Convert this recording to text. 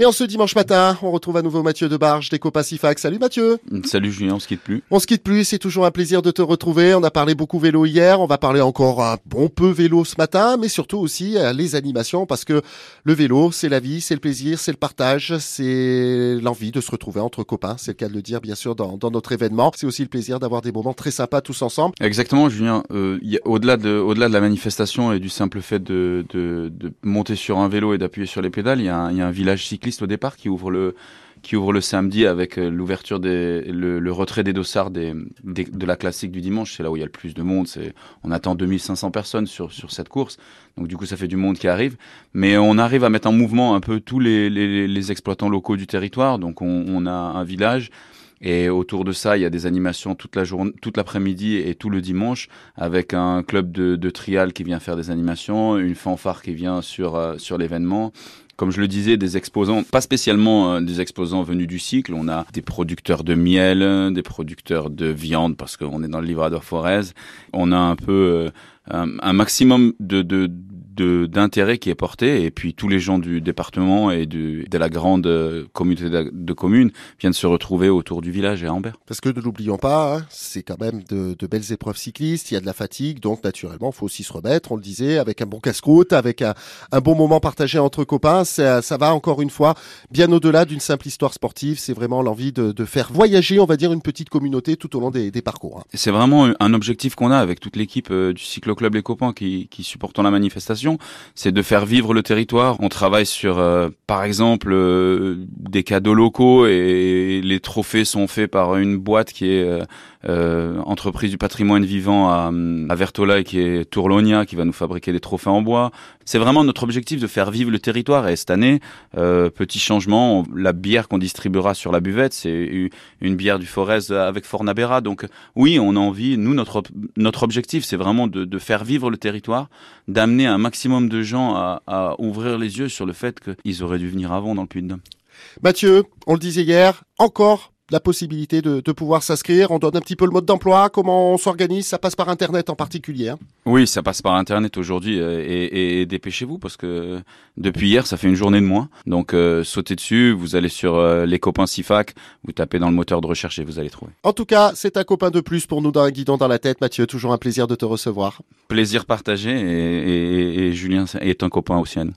Et en ce dimanche matin, on retrouve à nouveau Mathieu Debarge des Copa Sifac. Salut Mathieu. Salut Julien, on se quitte plus. On se quitte plus, c'est toujours un plaisir de te retrouver. On a parlé beaucoup vélo hier, on va parler encore un bon peu vélo ce matin, mais surtout aussi euh, les animations parce que le vélo, c'est la vie, c'est le plaisir, c'est le partage, c'est l'envie de se retrouver entre copains. C'est le cas de le dire bien sûr dans, dans notre événement. C'est aussi le plaisir d'avoir des moments très sympas tous ensemble. Exactement Julien. Euh, au-delà de au-delà de la manifestation et du simple fait de, de, de monter sur un vélo et d'appuyer sur les pédales, il y, a un, y a un village cycliste au départ qui ouvre le qui ouvre le samedi avec euh, l'ouverture des le, retrait des dossards des, de la classique du dimanche. C'est là où il y a le plus de monde. C'est on attend 2500 personnes sur sur cette course. Donc du coup ça fait du monde qui arrive. Mais on arrive à mettre en mouvement un peu tous les les, exploitants locaux du territoire. Donc on, on a un village. Et autour de ça, il y a des animations toute la journée, toute l'après-midi et tout le dimanche, avec un club de, de trial qui vient faire des animations, une fanfare qui vient sur euh, sur l'événement, comme je le disais, des exposants, pas spécialement euh, des exposants venus du cycle. On a des producteurs de miel, des producteurs de viande, parce qu'on est dans le livradoir Forez. On a un peu euh, un, un, maximum de, de, d'intérêt qui est porté et puis tous les gens du département et du, de la grande euh, communauté de, communes viennent se retrouver autour du village et à Ambert. Parce que ne l'oublions pas, hein, c'est quand même de, de, belles épreuves cyclistes, il y a de la fatigue, donc naturellement, il faut aussi se remettre, on le disait, avec un bon casse-croûte, avec un, un, bon moment partagé entre copains, ça, ça va encore une fois bien au-delà d'une simple histoire sportive, c'est vraiment l'envie de, de, faire voyager, on va dire, une petite communauté tout au long des, des parcours. Hein. C'est vraiment un objectif qu'on a avec toute l'équipe euh, du cycloclub Les Copains qui, qui supportent la manifestation c'est de faire vivre le territoire. On travaille sur, euh, par exemple, euh, des cadeaux locaux et les trophées sont faits par une boîte qui est euh, entreprise du patrimoine vivant à, à Vertola qui est Tourlonia qui va nous fabriquer des trophées en bois. C'est vraiment notre objectif de faire vivre le territoire et cette année, euh, petit changement, la bière qu'on distribuera sur la buvette, c'est une bière du Forez avec Fornabera. Donc oui, on a envie, nous notre notre objectif, c'est vraiment de, de faire vivre le territoire, d'amener un maximum de gens à, à, ouvrir les yeux sur le fait qu'ils auraient dû venir avant dans le Puy-de-Dôme. Mathieu, on le disait hier, encore la possibilité de, de pouvoir s'inscrire. On donne un petit peu le mode d'emploi, comment on s'organise. Ça passe par Internet en particulier. Hein oui, ça passe par Internet aujourd'hui euh, et, dépêchez-vous parce que depuis hier, ça fait une journée de moins. Donc euh, sautez dessus, vous allez sur euh, les copains Sifac, vous tapez dans le moteur de recherche et vous allez trouver. En tout cas, c'est un copain de plus pour nous dans un guidon dans la tête. Mathieu, toujours un plaisir de te recevoir. Plaisir partagé et, et Julien est un copain aussi à nous.